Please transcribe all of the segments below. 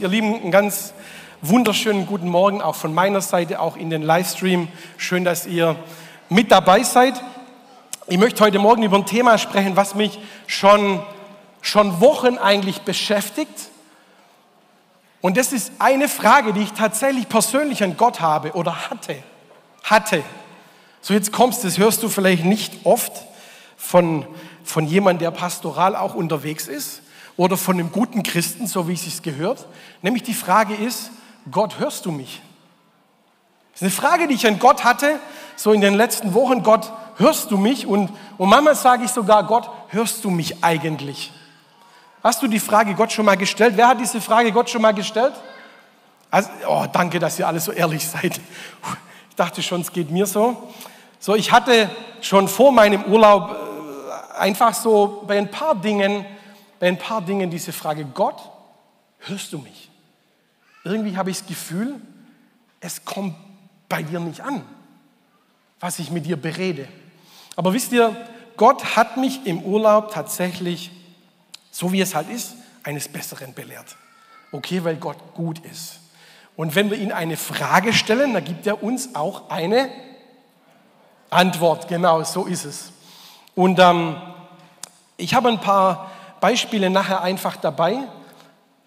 Ihr Lieben, einen ganz wunderschönen guten Morgen auch von meiner Seite, auch in den Livestream. Schön, dass ihr mit dabei seid. Ich möchte heute Morgen über ein Thema sprechen, was mich schon, schon Wochen eigentlich beschäftigt. Und das ist eine Frage, die ich tatsächlich persönlich an Gott habe oder hatte. Hatte. So jetzt kommst, das hörst du vielleicht nicht oft von, von jemandem, der pastoral auch unterwegs ist oder von einem guten Christen, so wie es sich gehört. Nämlich die Frage ist, Gott, hörst du mich? Das ist eine Frage, die ich an Gott hatte, so in den letzten Wochen. Gott, hörst du mich? Und, und manchmal sage ich sogar, Gott, hörst du mich eigentlich? Hast du die Frage Gott schon mal gestellt? Wer hat diese Frage Gott schon mal gestellt? Also, oh, danke, dass ihr alle so ehrlich seid. Ich dachte schon, es geht mir so. So, ich hatte schon vor meinem Urlaub äh, einfach so bei ein paar Dingen ein paar Dingen diese Frage, Gott, hörst du mich? Irgendwie habe ich das Gefühl, es kommt bei dir nicht an, was ich mit dir berede. Aber wisst ihr, Gott hat mich im Urlaub tatsächlich, so wie es halt ist, eines Besseren belehrt. Okay, weil Gott gut ist. Und wenn wir ihn eine Frage stellen, dann gibt er uns auch eine Antwort. Genau, so ist es. Und ähm, ich habe ein paar Beispiele nachher einfach dabei,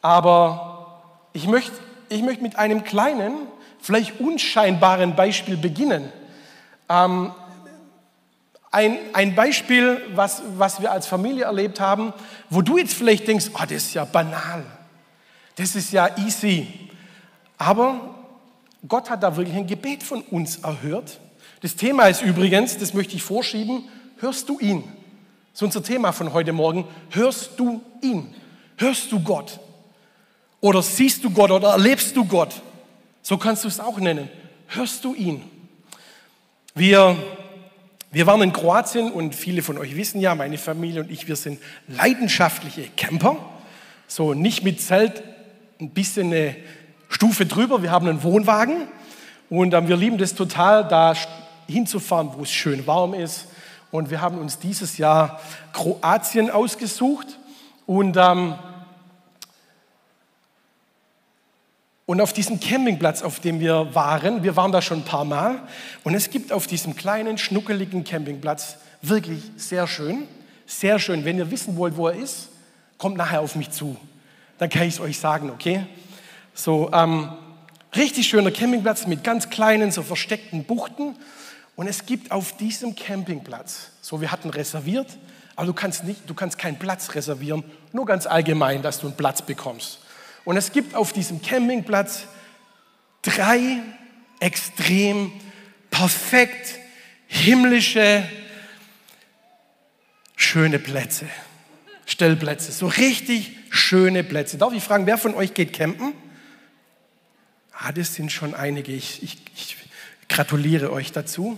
aber ich möchte, ich möchte mit einem kleinen, vielleicht unscheinbaren Beispiel beginnen. Ähm, ein, ein Beispiel, was, was wir als Familie erlebt haben, wo du jetzt vielleicht denkst, oh, das ist ja banal, das ist ja easy. Aber Gott hat da wirklich ein Gebet von uns erhört. Das Thema ist übrigens, das möchte ich vorschieben, hörst du ihn? Ist unser Thema von heute Morgen. Hörst du ihn? Hörst du Gott? Oder siehst du Gott oder erlebst du Gott? So kannst du es auch nennen. Hörst du ihn? Wir, wir waren in Kroatien und viele von euch wissen ja, meine Familie und ich, wir sind leidenschaftliche Camper. So nicht mit Zelt, ein bisschen eine Stufe drüber. Wir haben einen Wohnwagen und ähm, wir lieben das total, da hinzufahren, wo es schön warm ist und wir haben uns dieses Jahr Kroatien ausgesucht und, ähm, und auf diesem Campingplatz, auf dem wir waren, wir waren da schon ein paar Mal und es gibt auf diesem kleinen, schnuckeligen Campingplatz wirklich sehr schön, sehr schön. Wenn ihr wissen wollt, wo er ist, kommt nachher auf mich zu. Dann kann ich es euch sagen, okay? So, ähm, richtig schöner Campingplatz mit ganz kleinen, so versteckten Buchten und es gibt auf diesem Campingplatz, so wir hatten reserviert, aber du kannst, nicht, du kannst keinen Platz reservieren, nur ganz allgemein, dass du einen Platz bekommst. Und es gibt auf diesem Campingplatz drei extrem perfekt himmlische, schöne Plätze. Stellplätze, so richtig schöne Plätze. Darf ich fragen, wer von euch geht campen? Ah, das sind schon einige. Ich, ich, ich gratuliere euch dazu.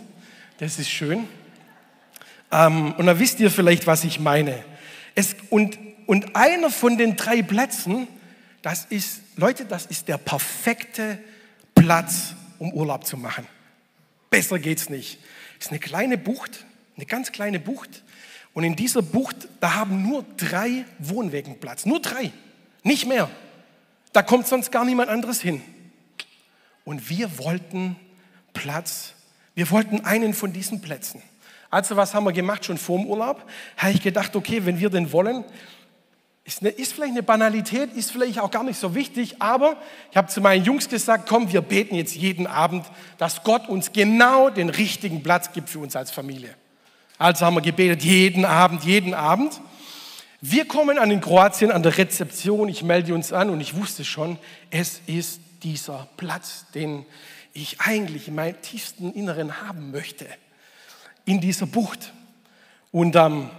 Das ist schön. Ähm, und da wisst ihr vielleicht, was ich meine. Es, und, und einer von den drei Plätzen, das ist, Leute, das ist der perfekte Platz, um Urlaub zu machen. Besser geht's nicht. Es ist eine kleine Bucht, eine ganz kleine Bucht. Und in dieser Bucht, da haben nur drei Wohnwägen Platz. Nur drei. Nicht mehr. Da kommt sonst gar niemand anderes hin. Und wir wollten Platz wir wollten einen von diesen Plätzen. Also was haben wir gemacht schon vor dem Urlaub? Habe ich gedacht, okay, wenn wir den wollen, ist, eine, ist vielleicht eine Banalität, ist vielleicht auch gar nicht so wichtig, aber ich habe zu meinen Jungs gesagt, komm, wir beten jetzt jeden Abend, dass Gott uns genau den richtigen Platz gibt für uns als Familie. Also haben wir gebetet, jeden Abend, jeden Abend. Wir kommen an in Kroatien an der Rezeption, ich melde uns an und ich wusste schon, es ist dieser Platz, den ich eigentlich in meinem tiefsten Inneren haben möchte, in dieser Bucht. Und, ähm,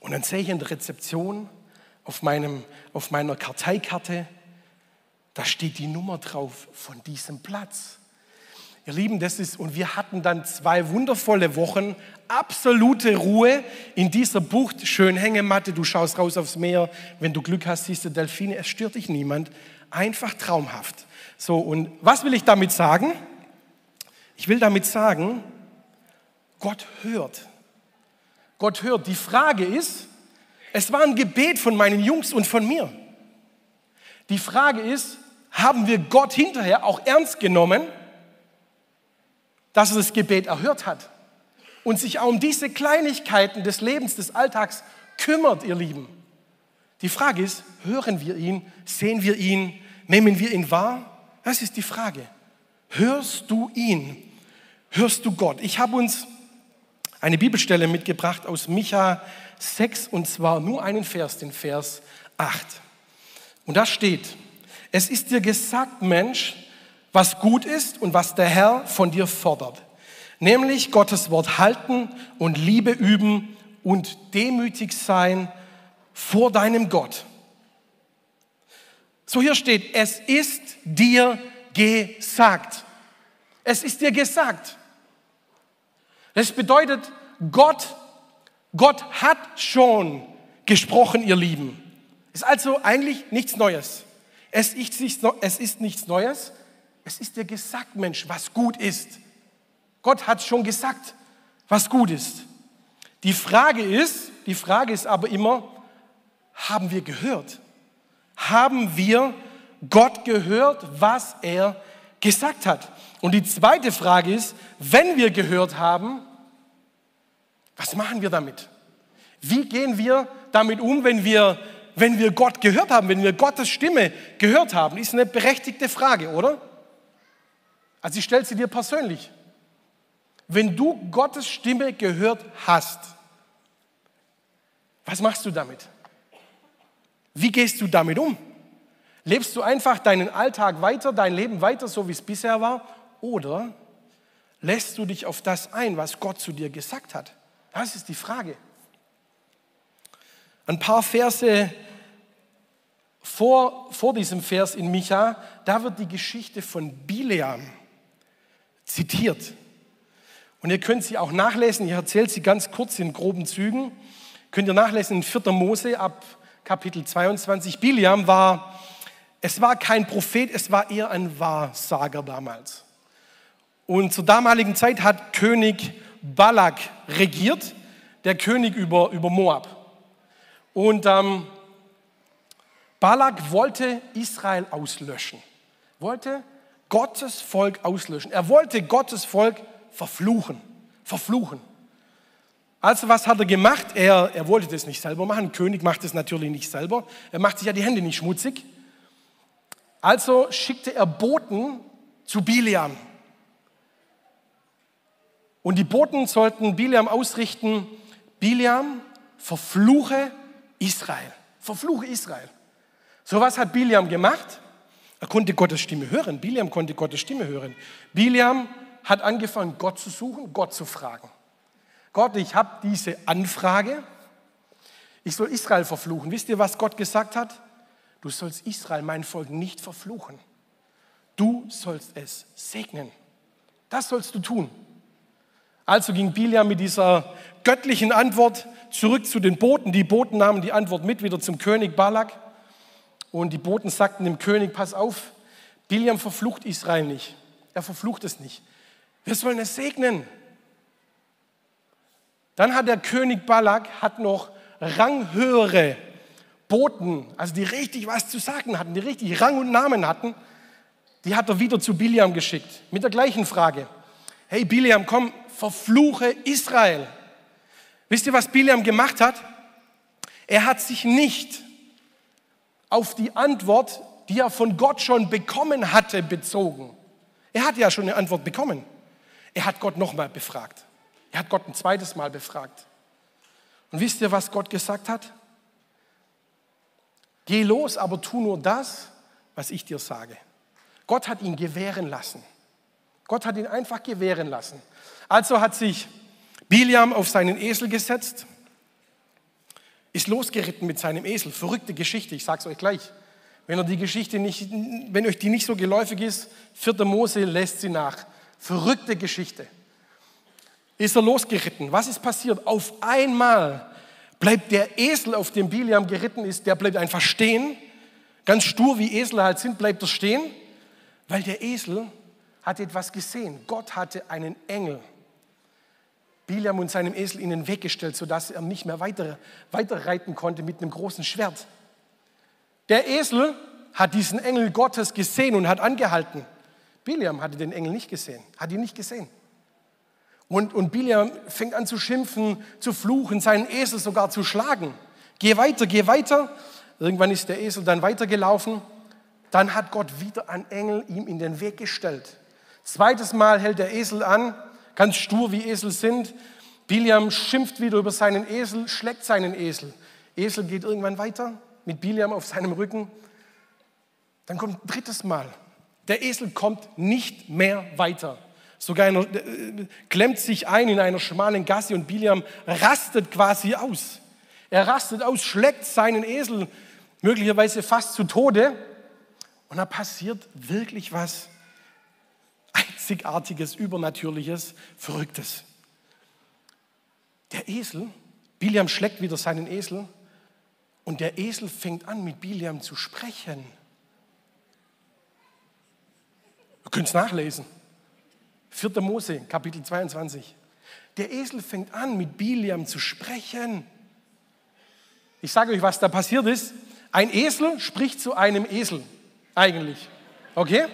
und dann sehe ich in der Rezeption auf, meinem, auf meiner Karteikarte, da steht die Nummer drauf von diesem Platz. Ihr Lieben, das ist, und wir hatten dann zwei wundervolle Wochen, absolute Ruhe in dieser Bucht, schön Hängematte, du schaust raus aufs Meer, wenn du Glück hast, siehst du Delfine, es stört dich niemand, einfach traumhaft. So, und was will ich damit sagen? Ich will damit sagen, Gott hört. Gott hört. Die Frage ist, es war ein Gebet von meinen Jungs und von mir. Die Frage ist, haben wir Gott hinterher auch ernst genommen, dass er das Gebet erhört hat und sich auch um diese Kleinigkeiten des Lebens, des Alltags kümmert, ihr Lieben? Die Frage ist, hören wir ihn, sehen wir ihn, nehmen wir ihn wahr? Das ist die Frage. Hörst du ihn? Hörst du Gott? Ich habe uns eine Bibelstelle mitgebracht aus Micha 6 und zwar nur einen Vers, den Vers 8. Und da steht, es ist dir gesagt, Mensch, was gut ist und was der Herr von dir fordert, nämlich Gottes Wort halten und Liebe üben und demütig sein vor deinem Gott. So hier steht, es ist dir gesagt. Es ist dir gesagt. Das bedeutet, Gott, Gott hat schon gesprochen, ihr Lieben. Ist also eigentlich nichts Neues. Es ist, es ist nichts Neues. Es ist dir gesagt, Mensch, was gut ist. Gott hat schon gesagt, was gut ist. Die Frage ist, die Frage ist aber immer, haben wir gehört? Haben wir Gott gehört, was er gesagt hat? Und die zweite Frage ist, wenn wir gehört haben, was machen wir damit? Wie gehen wir damit um, wenn wir, wenn wir Gott gehört haben, wenn wir Gottes Stimme gehört haben? Ist eine berechtigte Frage, oder? Also ich stelle sie dir persönlich. Wenn du Gottes Stimme gehört hast, was machst du damit? Wie gehst du damit um? Lebst du einfach deinen Alltag weiter, dein Leben weiter, so wie es bisher war? Oder lässt du dich auf das ein, was Gott zu dir gesagt hat? Das ist die Frage. Ein paar Verse vor, vor diesem Vers in Micha, da wird die Geschichte von Bileam zitiert. Und ihr könnt sie auch nachlesen, ich erzähle sie ganz kurz in groben Zügen. Könnt ihr nachlesen in 4. Mose ab Kapitel 22. Biliam war, es war kein Prophet, es war eher ein Wahrsager damals. Und zur damaligen Zeit hat König Balak regiert, der König über, über Moab. Und ähm, Balak wollte Israel auslöschen, wollte Gottes Volk auslöschen. Er wollte Gottes Volk verfluchen, verfluchen. Also was hat er gemacht? Er, er wollte das nicht selber machen. König macht das natürlich nicht selber. Er macht sich ja die Hände nicht schmutzig. Also schickte er Boten zu Biliam. Und die Boten sollten Biliam ausrichten, Biliam, verfluche Israel. Verfluche Israel. So was hat Biliam gemacht? Er konnte Gottes Stimme hören. Biliam konnte Gottes Stimme hören. Biliam hat angefangen, Gott zu suchen, Gott zu fragen. Gott, ich habe diese Anfrage. Ich soll Israel verfluchen. Wisst ihr, was Gott gesagt hat? Du sollst Israel, mein Volk, nicht verfluchen. Du sollst es segnen. Das sollst du tun. Also ging Biliam mit dieser göttlichen Antwort zurück zu den Boten. Die Boten nahmen die Antwort mit wieder zum König Balak. Und die Boten sagten dem König, pass auf, Biliam verflucht Israel nicht. Er verflucht es nicht. Wir sollen es segnen. Dann hat der König Balak hat noch ranghöhere Boten, also die richtig was zu sagen hatten, die richtig Rang und Namen hatten, die hat er wieder zu Biliam geschickt mit der gleichen Frage. Hey Biliam, komm, verfluche Israel. Wisst ihr, was Biliam gemacht hat? Er hat sich nicht auf die Antwort, die er von Gott schon bekommen hatte, bezogen. Er hat ja schon eine Antwort bekommen. Er hat Gott nochmal befragt. Er hat Gott ein zweites Mal befragt. Und wisst ihr, was Gott gesagt hat? Geh los, aber tu nur das, was ich dir sage. Gott hat ihn gewähren lassen. Gott hat ihn einfach gewähren lassen. Also hat sich Biliam auf seinen Esel gesetzt, ist losgeritten mit seinem Esel. Verrückte Geschichte, ich sage es euch gleich. Wenn, ihr die Geschichte nicht, wenn euch die nicht so geläufig ist, 4. Mose lässt sie nach. Verrückte Geschichte ist er losgeritten. Was ist passiert? Auf einmal bleibt der Esel, auf dem Biliam geritten ist, der bleibt einfach stehen. Ganz stur wie Esel halt sind, bleibt er stehen, weil der Esel hat etwas gesehen. Gott hatte einen Engel Biliam und seinem Esel in den Weg gestellt, sodass er nicht mehr weiter, weiter reiten konnte mit einem großen Schwert. Der Esel hat diesen Engel Gottes gesehen und hat angehalten. Biliam hatte den Engel nicht gesehen, hat ihn nicht gesehen. Und, und Biliam fängt an zu schimpfen, zu fluchen, seinen Esel sogar zu schlagen. Geh weiter, geh weiter. Irgendwann ist der Esel dann weitergelaufen. Dann hat Gott wieder einen Engel ihm in den Weg gestellt. Zweites Mal hält der Esel an, ganz stur wie Esel sind. Biliam schimpft wieder über seinen Esel, schlägt seinen Esel. Esel geht irgendwann weiter mit Biliam auf seinem Rücken. Dann kommt drittes Mal. Der Esel kommt nicht mehr weiter. Sogar einer, äh, klemmt sich ein in einer schmalen Gasse und Biliam rastet quasi aus. Er rastet aus, schlägt seinen Esel möglicherweise fast zu Tode. Und da passiert wirklich was Einzigartiges, Übernatürliches, Verrücktes. Der Esel, Biliam schlägt wieder seinen Esel und der Esel fängt an, mit Biliam zu sprechen. Ihr könnt es nachlesen. 4. Mose, Kapitel 22. Der Esel fängt an, mit Biliam zu sprechen. Ich sage euch, was da passiert ist. Ein Esel spricht zu einem Esel, eigentlich. Okay?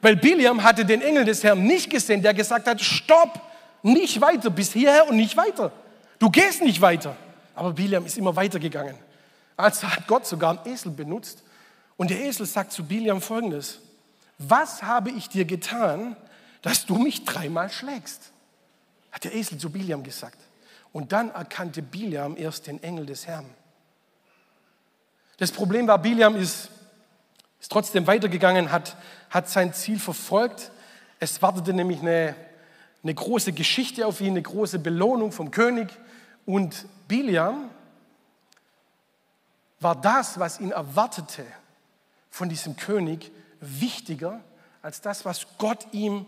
Weil Biliam hatte den Engel des Herrn nicht gesehen, der gesagt hat, stopp, nicht weiter, bis hierher und nicht weiter. Du gehst nicht weiter. Aber Biliam ist immer weitergegangen. Also hat Gott sogar einen Esel benutzt. Und der Esel sagt zu Biliam folgendes. Was habe ich dir getan, dass du mich dreimal schlägst? Hat der Esel zu Biliam gesagt. Und dann erkannte Biliam erst den Engel des Herrn. Das Problem war, Biliam ist, ist trotzdem weitergegangen, hat, hat sein Ziel verfolgt. Es wartete nämlich eine, eine große Geschichte auf ihn, eine große Belohnung vom König. Und Biliam war das, was ihn erwartete von diesem König, wichtiger als das, was Gott ihm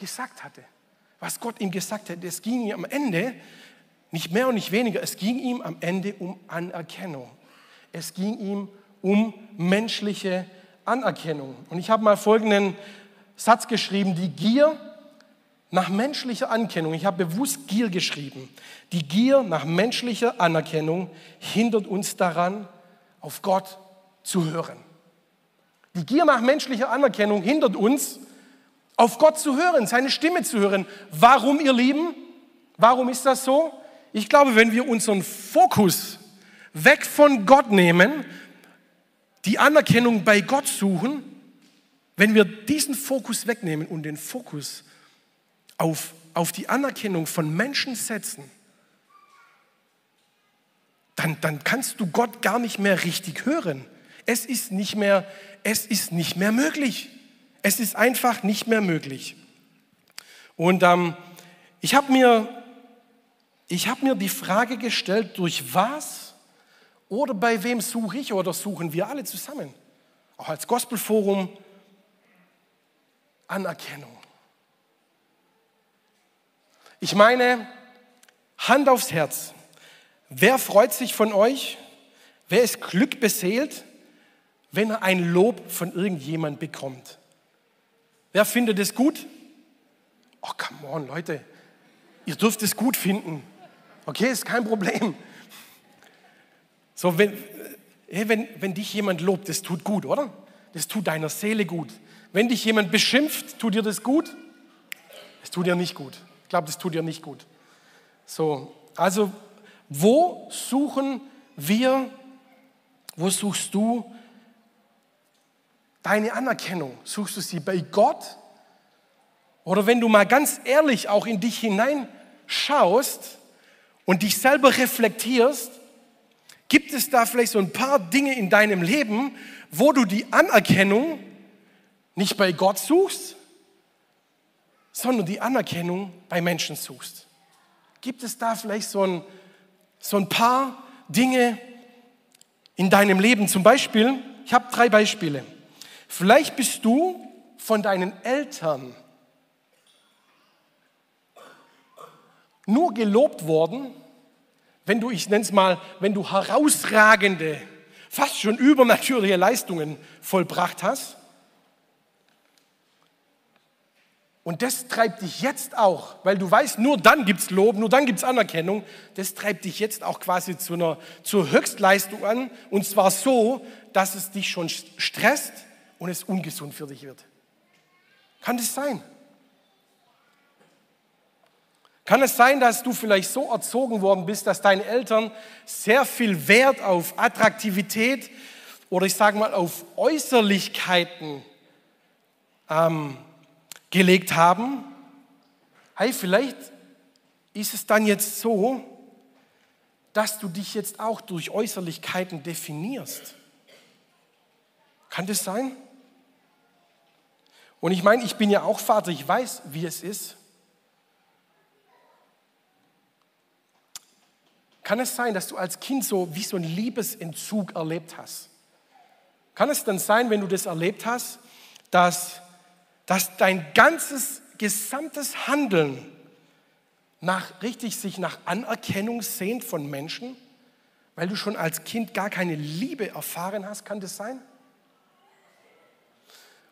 gesagt hatte. Was Gott ihm gesagt hat, es ging ihm am Ende nicht mehr und nicht weniger, es ging ihm am Ende um Anerkennung. Es ging ihm um menschliche Anerkennung. Und ich habe mal folgenden Satz geschrieben, die Gier nach menschlicher Anerkennung, ich habe bewusst Gier geschrieben, die Gier nach menschlicher Anerkennung hindert uns daran, auf Gott zu hören. Die Gier nach menschlicher Anerkennung hindert uns, auf Gott zu hören, seine Stimme zu hören. Warum, ihr Lieben? Warum ist das so? Ich glaube, wenn wir unseren Fokus weg von Gott nehmen, die Anerkennung bei Gott suchen, wenn wir diesen Fokus wegnehmen und den Fokus auf, auf die Anerkennung von Menschen setzen, dann, dann kannst du Gott gar nicht mehr richtig hören. Es ist nicht mehr, es ist nicht mehr möglich. Es ist einfach nicht mehr möglich. Und ähm, ich habe mir, hab mir die Frage gestellt, durch was oder bei wem suche ich oder suchen wir alle zusammen, auch als Gospelforum, Anerkennung. Ich meine, Hand aufs Herz. Wer freut sich von euch? Wer ist glückbeseelt, wenn er ein Lob von irgendjemand bekommt? Wer findet es gut? Oh, come on, Leute. Ihr dürft es gut finden. Okay, ist kein Problem. So, wenn, hey, wenn, wenn dich jemand lobt, das tut gut, oder? Das tut deiner Seele gut. Wenn dich jemand beschimpft, tut dir das gut? Es tut dir nicht gut. Ich glaube, das tut dir nicht gut. So, also, wo suchen wir, wo suchst du deine Anerkennung? Suchst du sie bei Gott? Oder wenn du mal ganz ehrlich auch in dich hineinschaust und dich selber reflektierst, gibt es da vielleicht so ein paar Dinge in deinem Leben, wo du die Anerkennung nicht bei Gott suchst, sondern die Anerkennung bei Menschen suchst? Gibt es da vielleicht so ein, so ein paar Dinge in deinem Leben? Zum Beispiel, ich habe drei Beispiele. Vielleicht bist du von deinen Eltern nur gelobt worden, wenn du, ich nenne es mal, wenn du herausragende, fast schon übernatürliche Leistungen vollbracht hast. Und das treibt dich jetzt auch, weil du weißt, nur dann gibt es Lob, nur dann gibt es Anerkennung. Das treibt dich jetzt auch quasi zu einer, zur Höchstleistung an. Und zwar so, dass es dich schon stresst und es ungesund für dich wird. Kann das sein? Kann es sein, dass du vielleicht so erzogen worden bist, dass deine Eltern sehr viel Wert auf Attraktivität oder ich sage mal auf Äußerlichkeiten ähm, gelegt haben? Hey, vielleicht ist es dann jetzt so, dass du dich jetzt auch durch Äußerlichkeiten definierst. Kann das sein? Und ich meine, ich bin ja auch Vater, ich weiß, wie es ist. Kann es sein, dass du als Kind so wie so einen Liebesentzug erlebt hast? Kann es dann sein, wenn du das erlebt hast, dass, dass dein ganzes, gesamtes Handeln nach, richtig sich nach Anerkennung sehnt von Menschen, weil du schon als Kind gar keine Liebe erfahren hast? Kann das sein?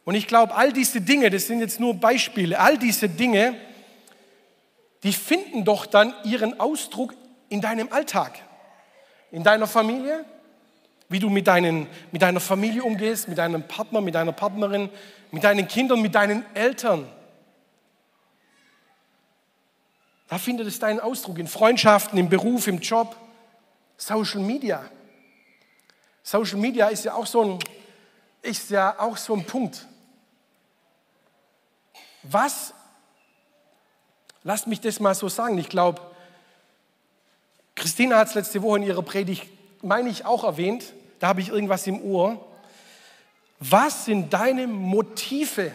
Und ich glaube, all diese Dinge, das sind jetzt nur Beispiele, all diese Dinge, die finden doch dann ihren Ausdruck in deinem Alltag, in deiner Familie, wie du mit, deinen, mit deiner Familie umgehst, mit deinem Partner, mit deiner Partnerin, mit deinen Kindern, mit deinen Eltern. Da findet es deinen Ausdruck in Freundschaften, im Beruf, im Job, Social Media. Social Media ist ja auch so ein, ist ja auch so ein Punkt. Was, lasst mich das mal so sagen, ich glaube, Christina hat es letzte Woche in ihrer Predigt, meine ich, auch erwähnt, da habe ich irgendwas im Ohr. Was sind deine Motive,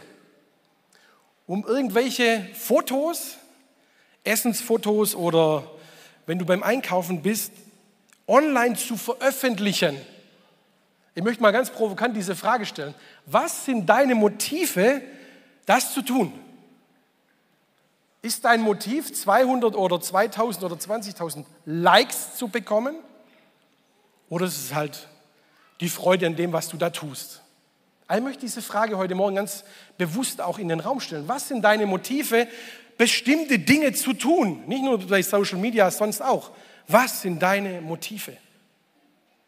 um irgendwelche Fotos, Essensfotos oder wenn du beim Einkaufen bist, online zu veröffentlichen? Ich möchte mal ganz provokant diese Frage stellen. Was sind deine Motive, das zu tun. Ist dein Motiv, 200 oder 2000 oder 20.000 Likes zu bekommen? Oder ist es halt die Freude an dem, was du da tust? Ich möchte diese Frage heute Morgen ganz bewusst auch in den Raum stellen. Was sind deine Motive, bestimmte Dinge zu tun? Nicht nur bei Social Media, sonst auch. Was sind deine Motive?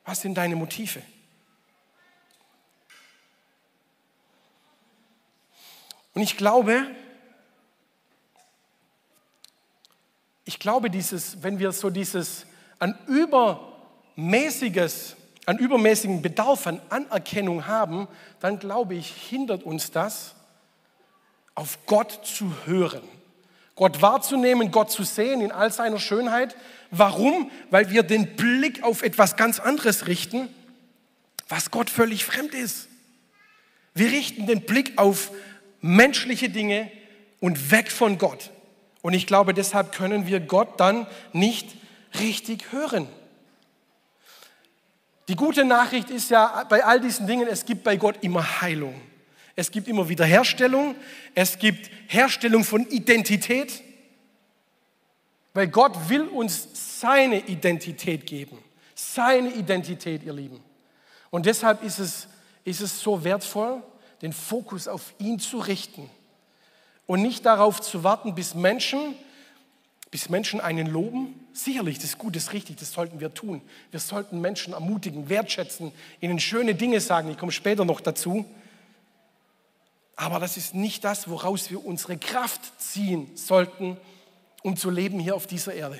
Was sind deine Motive? Und ich glaube, ich glaube, dieses, wenn wir so dieses ein übermäßiges, einen übermäßigen Bedarf an Anerkennung haben, dann glaube ich, hindert uns das, auf Gott zu hören. Gott wahrzunehmen, Gott zu sehen in all seiner Schönheit. Warum? Weil wir den Blick auf etwas ganz anderes richten, was Gott völlig fremd ist. Wir richten den Blick auf menschliche Dinge und weg von Gott. Und ich glaube, deshalb können wir Gott dann nicht richtig hören. Die gute Nachricht ist ja bei all diesen Dingen, es gibt bei Gott immer Heilung. Es gibt immer Wiederherstellung. Es gibt Herstellung von Identität. Weil Gott will uns seine Identität geben. Seine Identität, ihr Lieben. Und deshalb ist es, ist es so wertvoll, den Fokus auf ihn zu richten und nicht darauf zu warten, bis Menschen, bis Menschen einen loben. Sicherlich, das ist gut, das ist richtig, das sollten wir tun. Wir sollten Menschen ermutigen, wertschätzen, ihnen schöne Dinge sagen. Ich komme später noch dazu. Aber das ist nicht das, woraus wir unsere Kraft ziehen sollten, um zu leben hier auf dieser Erde.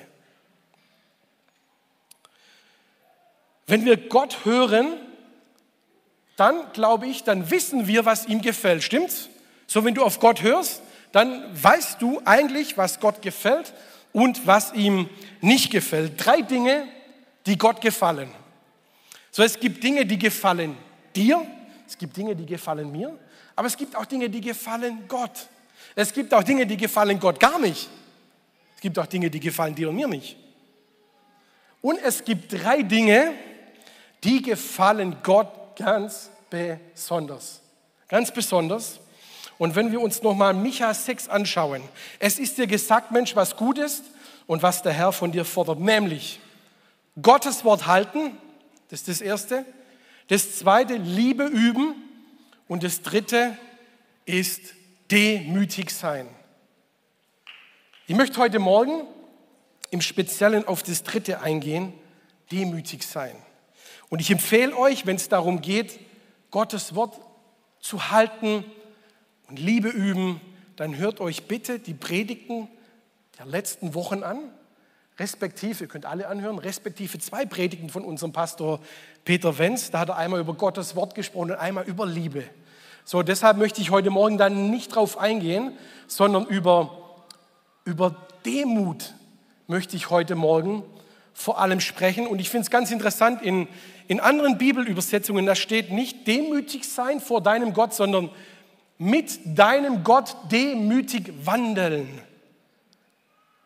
Wenn wir Gott hören, dann glaube ich, dann wissen wir, was ihm gefällt. Stimmt's? So, wenn du auf Gott hörst, dann weißt du eigentlich, was Gott gefällt und was ihm nicht gefällt. Drei Dinge, die Gott gefallen. So, es gibt Dinge, die gefallen dir, es gibt Dinge, die gefallen mir, aber es gibt auch Dinge, die gefallen Gott. Es gibt auch Dinge, die gefallen Gott gar nicht. Es gibt auch Dinge, die gefallen dir und mir nicht. Und es gibt drei Dinge, die gefallen Gott ganz besonders. Ganz besonders. Und wenn wir uns nochmal Micha 6 anschauen, es ist dir gesagt, Mensch, was gut ist und was der Herr von dir fordert, nämlich Gottes Wort halten, das ist das Erste. Das Zweite, Liebe üben. Und das Dritte ist demütig sein. Ich möchte heute Morgen im Speziellen auf das dritte eingehen, demütig sein. Und ich empfehle euch, wenn es darum geht, Gottes Wort zu halten und Liebe üben, dann hört euch bitte die Predigten der letzten Wochen an, respektive, ihr könnt alle anhören, respektive zwei Predigten von unserem Pastor Peter Wenz. Da hat er einmal über Gottes Wort gesprochen und einmal über Liebe. So, deshalb möchte ich heute Morgen dann nicht drauf eingehen, sondern über, über Demut möchte ich heute Morgen vor allem sprechen. Und ich finde es ganz interessant, in, in anderen Bibelübersetzungen, da steht nicht demütig sein vor deinem Gott, sondern mit deinem Gott demütig wandeln.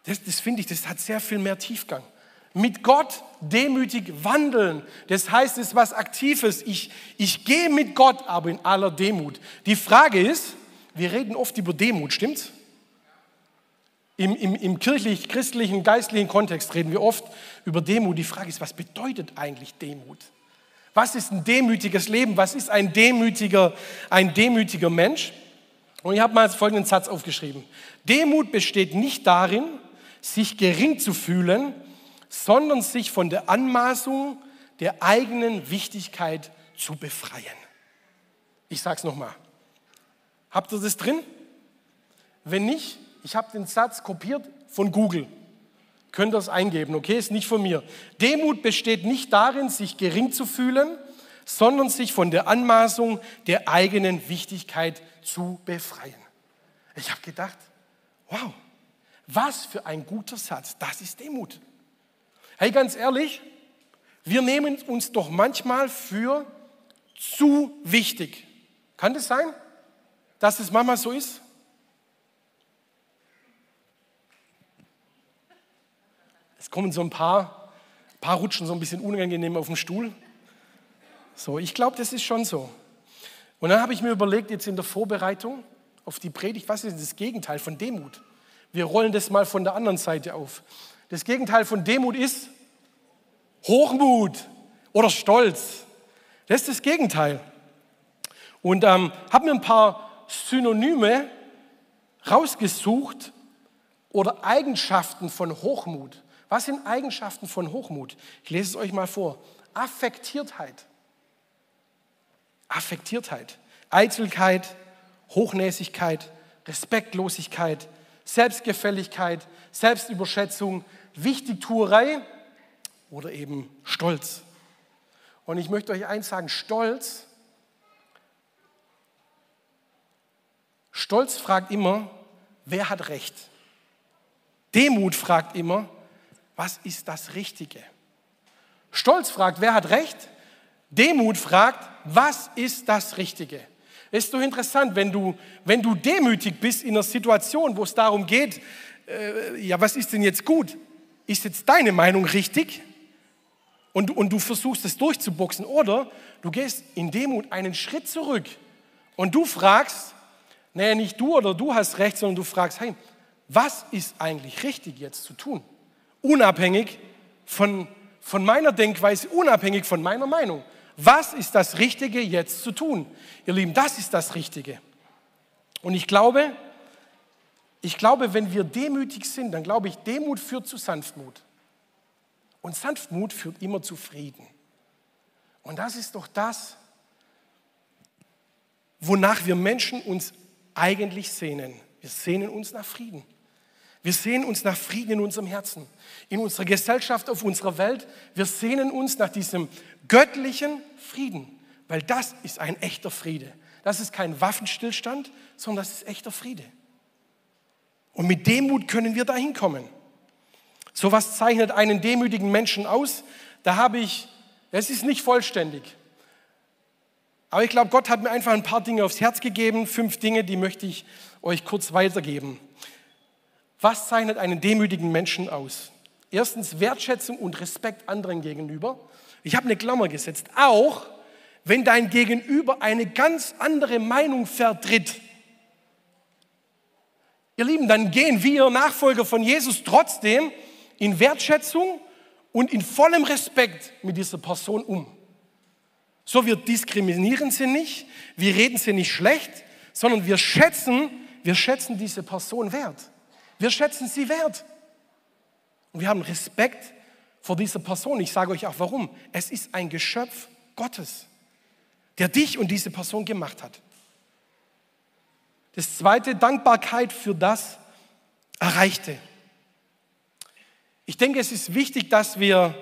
Das, das finde ich, das hat sehr viel mehr Tiefgang. Mit Gott demütig wandeln. Das heißt, es ist was Aktives. Ich, ich gehe mit Gott, aber in aller Demut. Die Frage ist, wir reden oft über Demut, stimmt's? Im, im, im kirchlich-christlichen, geistlichen Kontext reden wir oft über Demut. Die Frage ist, was bedeutet eigentlich Demut? Was ist ein demütiges Leben? Was ist ein demütiger, ein demütiger Mensch? Und ich habe mal folgenden Satz aufgeschrieben. Demut besteht nicht darin, sich gering zu fühlen, sondern sich von der Anmaßung der eigenen Wichtigkeit zu befreien. Ich sage es nochmal. Habt ihr das drin? Wenn nicht, ich habe den Satz kopiert von Google. Könnt ihr eingeben, okay? Ist nicht von mir. Demut besteht nicht darin, sich gering zu fühlen, sondern sich von der Anmaßung der eigenen Wichtigkeit zu befreien. Ich habe gedacht, wow, was für ein guter Satz. Das ist Demut. Hey, ganz ehrlich, wir nehmen uns doch manchmal für zu wichtig. Kann das sein, dass es manchmal so ist? Kommen so ein paar, ein paar rutschen so ein bisschen unangenehm auf den Stuhl. So, ich glaube, das ist schon so. Und dann habe ich mir überlegt, jetzt in der Vorbereitung auf die Predigt, was ist das Gegenteil von Demut? Wir rollen das mal von der anderen Seite auf. Das Gegenteil von Demut ist Hochmut oder Stolz. Das ist das Gegenteil. Und ähm, habe mir ein paar Synonyme rausgesucht oder Eigenschaften von Hochmut. Was sind Eigenschaften von Hochmut? Ich lese es euch mal vor. Affektiertheit. Affektiertheit. Eitelkeit, Hochnäsigkeit, Respektlosigkeit, Selbstgefälligkeit, Selbstüberschätzung, Wichtigtuerei oder eben Stolz. Und ich möchte euch eins sagen, Stolz, Stolz fragt immer, wer hat Recht? Demut fragt immer, was ist das Richtige? Stolz fragt, wer hat Recht? Demut fragt, was ist das Richtige? Ist doch interessant, wenn du, wenn du demütig bist in einer Situation, wo es darum geht, äh, ja, was ist denn jetzt gut? Ist jetzt deine Meinung richtig? Und, und du versuchst es durchzuboxen. Oder du gehst in Demut einen Schritt zurück und du fragst, naja, nicht du oder du hast recht, sondern du fragst, hey, was ist eigentlich richtig jetzt zu tun? Unabhängig von, von meiner Denkweise, unabhängig von meiner Meinung. Was ist das Richtige jetzt zu tun? Ihr Lieben, das ist das Richtige. Und ich glaube, ich glaube, wenn wir demütig sind, dann glaube ich, Demut führt zu Sanftmut. Und Sanftmut führt immer zu Frieden. Und das ist doch das, wonach wir Menschen uns eigentlich sehnen. Wir sehnen uns nach Frieden. Wir sehnen uns nach Frieden in unserem Herzen, in unserer Gesellschaft, auf unserer Welt. Wir sehnen uns nach diesem göttlichen Frieden, weil das ist ein echter Friede. Das ist kein Waffenstillstand, sondern das ist echter Friede. Und mit Demut können wir dahin kommen. So was zeichnet einen demütigen Menschen aus? Da habe ich, es ist nicht vollständig. Aber ich glaube, Gott hat mir einfach ein paar Dinge aufs Herz gegeben. Fünf Dinge, die möchte ich euch kurz weitergeben. Was zeichnet einen demütigen Menschen aus? Erstens Wertschätzung und Respekt anderen gegenüber. Ich habe eine Klammer gesetzt. Auch wenn dein Gegenüber eine ganz andere Meinung vertritt. Ihr Lieben, dann gehen wir Nachfolger von Jesus trotzdem in Wertschätzung und in vollem Respekt mit dieser Person um. So, wir diskriminieren sie nicht, wir reden sie nicht schlecht, sondern wir schätzen, wir schätzen diese Person wert. Wir schätzen sie wert. Und wir haben Respekt vor dieser Person. Ich sage euch auch warum. Es ist ein Geschöpf Gottes, der dich und diese Person gemacht hat. Das zweite, Dankbarkeit für das Erreichte. Ich denke, es ist wichtig, dass wir,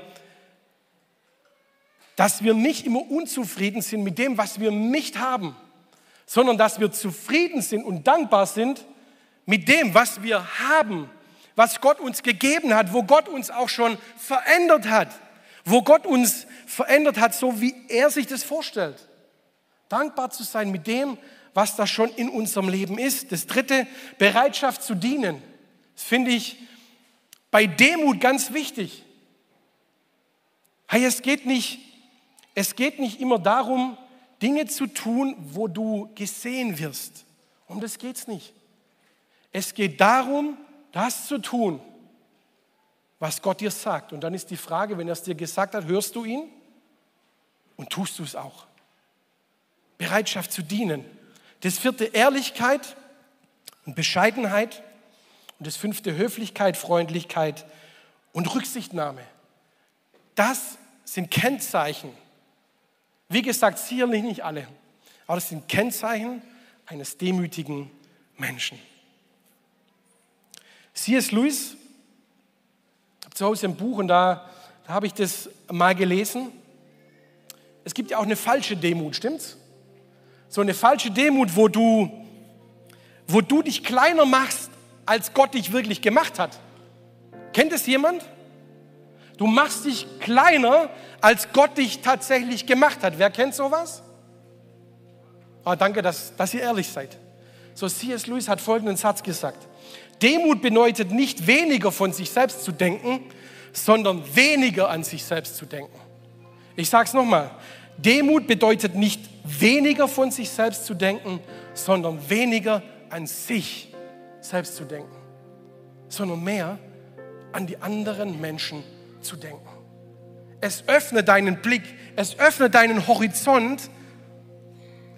dass wir nicht immer unzufrieden sind mit dem, was wir nicht haben, sondern dass wir zufrieden sind und dankbar sind mit dem, was wir haben was Gott uns gegeben hat, wo Gott uns auch schon verändert hat, wo Gott uns verändert hat, so wie er sich das vorstellt. Dankbar zu sein mit dem, was da schon in unserem Leben ist. Das dritte, Bereitschaft zu dienen. Das finde ich bei Demut ganz wichtig. Hey, es geht nicht, es geht nicht immer darum, Dinge zu tun, wo du gesehen wirst. Um das geht es nicht. Es geht darum, das zu tun, was Gott dir sagt. Und dann ist die Frage, wenn er es dir gesagt hat, hörst du ihn und tust du es auch. Bereitschaft zu dienen. Das vierte Ehrlichkeit und Bescheidenheit. Und das fünfte Höflichkeit, Freundlichkeit und Rücksichtnahme. Das sind Kennzeichen. Wie gesagt, sicherlich nicht alle, aber das sind Kennzeichen eines demütigen Menschen. C.S. Lewis, ich habe zu Hause ein Buch und da, da habe ich das mal gelesen. Es gibt ja auch eine falsche Demut, stimmt's? So eine falsche Demut, wo du, wo du dich kleiner machst, als Gott dich wirklich gemacht hat. Kennt es jemand? Du machst dich kleiner, als Gott dich tatsächlich gemacht hat. Wer kennt sowas? Ah, danke, dass, dass ihr ehrlich seid. So, C.S. Lewis hat folgenden Satz gesagt. Demut bedeutet nicht weniger von sich selbst zu denken, sondern weniger an sich selbst zu denken. Ich sage es nochmal. Demut bedeutet nicht weniger von sich selbst zu denken, sondern weniger an sich selbst zu denken, sondern mehr an die anderen Menschen zu denken. Es öffnet deinen Blick, es öffnet deinen Horizont,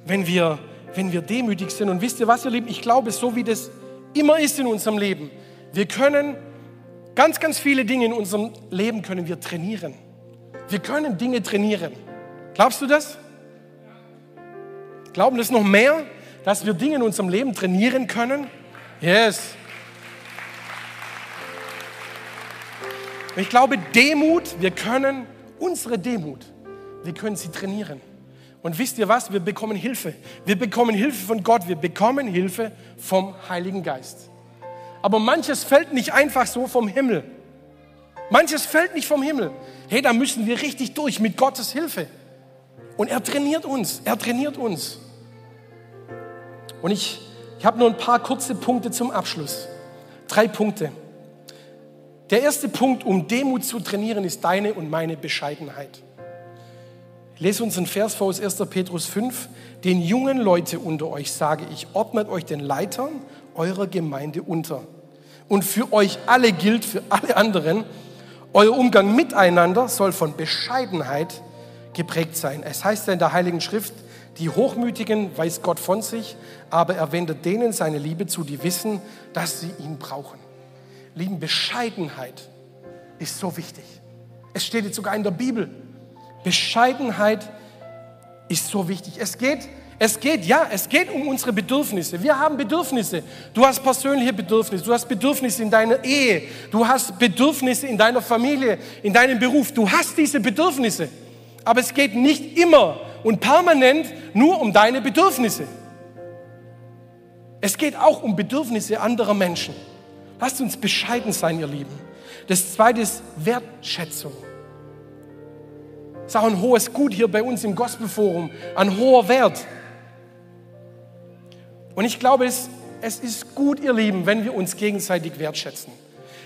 wenn wir, wenn wir demütig sind. Und wisst ihr was, ihr Lieben, ich glaube, so wie das immer ist in unserem Leben. Wir können ganz, ganz viele Dinge in unserem Leben können wir trainieren. Wir können Dinge trainieren. Glaubst du das? Glauben das noch mehr, dass wir Dinge in unserem Leben trainieren können? Yes. Ich glaube, Demut, wir können unsere Demut, wir können sie trainieren. Und wisst ihr was? Wir bekommen Hilfe. Wir bekommen Hilfe von Gott. Wir bekommen Hilfe vom Heiligen Geist. Aber manches fällt nicht einfach so vom Himmel. Manches fällt nicht vom Himmel. Hey, da müssen wir richtig durch mit Gottes Hilfe. Und er trainiert uns. Er trainiert uns. Und ich, ich habe nur ein paar kurze Punkte zum Abschluss. Drei Punkte. Der erste Punkt, um Demut zu trainieren, ist deine und meine Bescheidenheit. Lese uns einen Vers vor aus 1. Petrus 5. Den jungen Leute unter euch sage ich, ordnet euch den Leitern eurer Gemeinde unter. Und für euch alle gilt, für alle anderen, euer Umgang miteinander soll von Bescheidenheit geprägt sein. Es heißt ja in der Heiligen Schrift, die Hochmütigen weiß Gott von sich, aber er wendet denen seine Liebe zu, die wissen, dass sie ihn brauchen. Lieben, Bescheidenheit ist so wichtig. Es steht jetzt sogar in der Bibel. Bescheidenheit ist so wichtig. Es geht, es geht, ja, es geht um unsere Bedürfnisse. Wir haben Bedürfnisse. Du hast persönliche Bedürfnisse, du hast Bedürfnisse in deiner Ehe, du hast Bedürfnisse in deiner Familie, in deinem Beruf. Du hast diese Bedürfnisse. Aber es geht nicht immer und permanent nur um deine Bedürfnisse. Es geht auch um Bedürfnisse anderer Menschen. Lasst uns bescheiden sein, ihr Lieben. Das zweite ist Wertschätzung ist auch ein hohes Gut hier bei uns im Gospelforum, ein hoher Wert. Und ich glaube, es, es ist gut, ihr Lieben, wenn wir uns gegenseitig wertschätzen.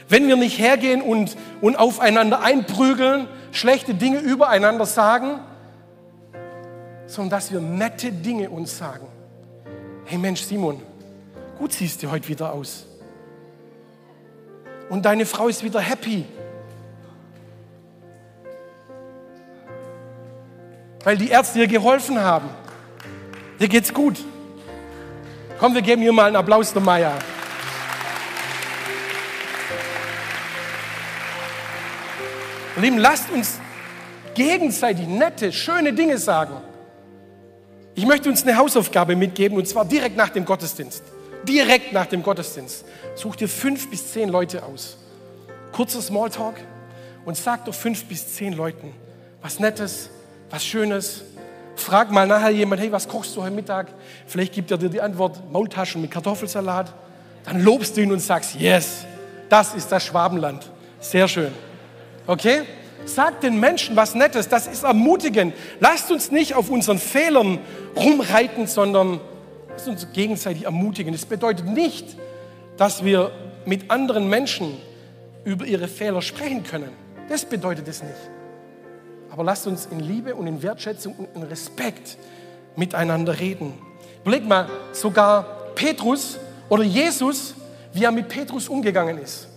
Wenn wir nicht hergehen und, und aufeinander einprügeln, schlechte Dinge übereinander sagen, sondern dass wir nette Dinge uns sagen. Hey Mensch, Simon, gut siehst du heute wieder aus. Und deine Frau ist wieder happy. weil die Ärzte dir geholfen haben. Dir geht's gut. Komm, wir geben hier mal einen Applaus der Meier. Lieben, lasst uns gegenseitig nette, schöne Dinge sagen. Ich möchte uns eine Hausaufgabe mitgeben und zwar direkt nach dem Gottesdienst. Direkt nach dem Gottesdienst. Such dir fünf bis zehn Leute aus. Kurzer Smalltalk und sag doch fünf bis zehn Leuten was Nettes, was Schönes. Frag mal nachher jemand, hey, was kochst du heute Mittag? Vielleicht gibt er dir die Antwort, Maultaschen mit Kartoffelsalat. Dann lobst du ihn und sagst, yes, das ist das Schwabenland. Sehr schön. Okay? Sagt den Menschen was Nettes, das ist ermutigend. Lasst uns nicht auf unseren Fehlern rumreiten, sondern lasst uns gegenseitig ermutigen. Das bedeutet nicht, dass wir mit anderen Menschen über ihre Fehler sprechen können. Das bedeutet es nicht. Aber lasst uns in Liebe und in Wertschätzung und in Respekt miteinander reden. Überleg mal, sogar Petrus oder Jesus, wie er mit Petrus umgegangen ist.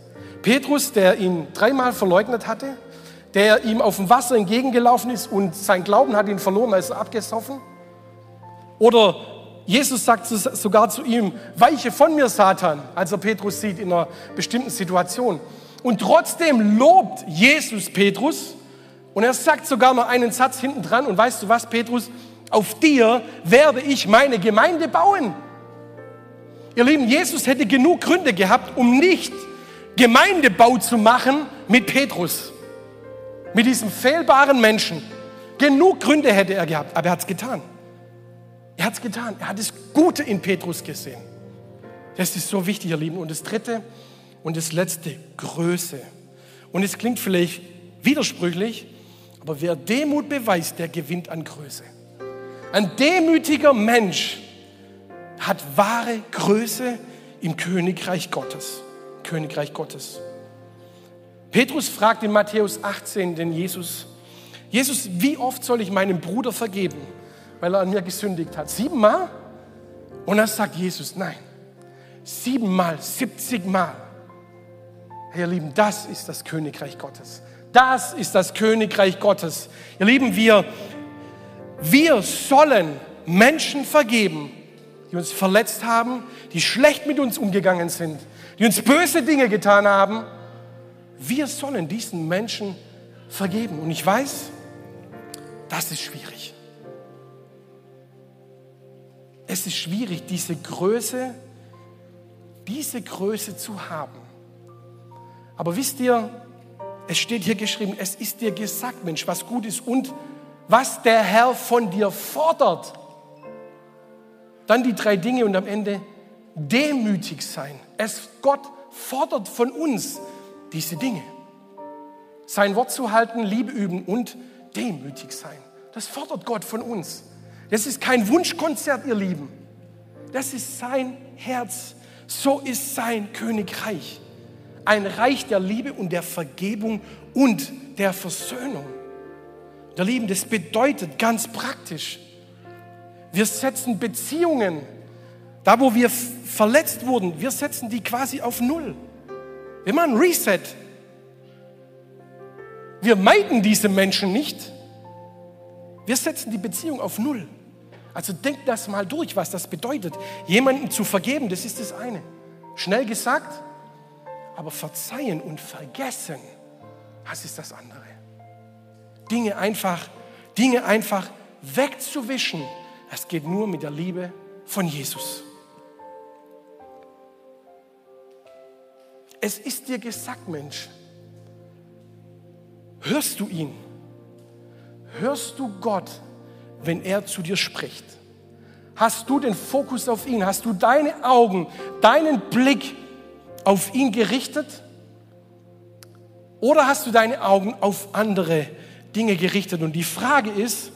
Petrus, der ihn dreimal verleugnet hatte, der ihm auf dem Wasser entgegengelaufen ist und sein Glauben hat ihn verloren, als er abgesoffen. Oder Jesus sagt sogar zu ihm, weiche von mir, Satan, als er Petrus sieht in einer bestimmten Situation. Und trotzdem lobt Jesus Petrus und er sagt sogar noch einen Satz hinten dran und weißt du was, Petrus, auf dir werde ich meine Gemeinde bauen. Ihr Lieben, Jesus hätte genug Gründe gehabt, um nicht Gemeindebau zu machen mit Petrus mit diesem fehlbaren Menschen. Genug Gründe hätte er gehabt, aber er hat es getan. Er hat es getan. Er hat das Gute in Petrus gesehen. Das ist so wichtig, ihr Lieben. Und das Dritte und das Letzte, Größe. Und es klingt vielleicht widersprüchlich, aber wer Demut beweist, der gewinnt an Größe. Ein demütiger Mensch hat wahre Größe im Königreich Gottes. Königreich Gottes. Petrus fragt in Matthäus 18 den Jesus, Jesus, wie oft soll ich meinem Bruder vergeben, weil er an mir gesündigt hat? Siebenmal? Und dann sagt Jesus, nein, siebenmal, siebzigmal. Hey, ihr Lieben, das ist das Königreich Gottes. Das ist das Königreich Gottes. Ihr Lieben, wir, wir sollen Menschen vergeben, die uns verletzt haben, die schlecht mit uns umgegangen sind, die uns böse Dinge getan haben wir sollen diesen Menschen vergeben. Und ich weiß, das ist schwierig. Es ist schwierig, diese Größe, diese Größe zu haben. Aber wisst ihr, es steht hier geschrieben, es ist dir gesagt, Mensch, was gut ist und was der Herr von dir fordert. Dann die drei Dinge und am Ende demütig sein. Es, Gott fordert von uns, diese Dinge. Sein Wort zu halten, Liebe üben und demütig sein. Das fordert Gott von uns. Das ist kein Wunschkonzert, ihr Lieben. Das ist sein Herz. So ist sein Königreich. Ein Reich der Liebe und der Vergebung und der Versöhnung. Der Lieben, das bedeutet ganz praktisch, wir setzen Beziehungen, da wo wir verletzt wurden, wir setzen die quasi auf Null. Wir machen Reset. Wir meiden diese Menschen nicht. Wir setzen die Beziehung auf Null. Also denkt das mal durch, was das bedeutet. Jemanden zu vergeben, das ist das eine. Schnell gesagt, aber verzeihen und vergessen, das ist das andere. Dinge einfach, Dinge einfach wegzuwischen, das geht nur mit der Liebe von Jesus. Es ist dir gesagt, Mensch. Hörst du ihn? Hörst du Gott, wenn er zu dir spricht? Hast du den Fokus auf ihn? Hast du deine Augen, deinen Blick auf ihn gerichtet? Oder hast du deine Augen auf andere Dinge gerichtet? Und die Frage ist,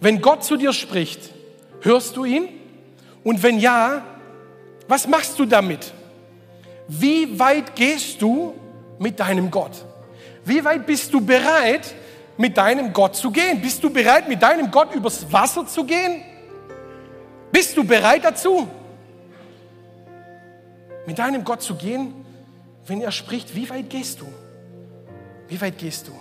wenn Gott zu dir spricht, hörst du ihn? Und wenn ja, was machst du damit? Wie weit gehst du mit deinem Gott? Wie weit bist du bereit, mit deinem Gott zu gehen? Bist du bereit, mit deinem Gott übers Wasser zu gehen? Bist du bereit dazu? Mit deinem Gott zu gehen, wenn er spricht, wie weit gehst du? Wie weit gehst du?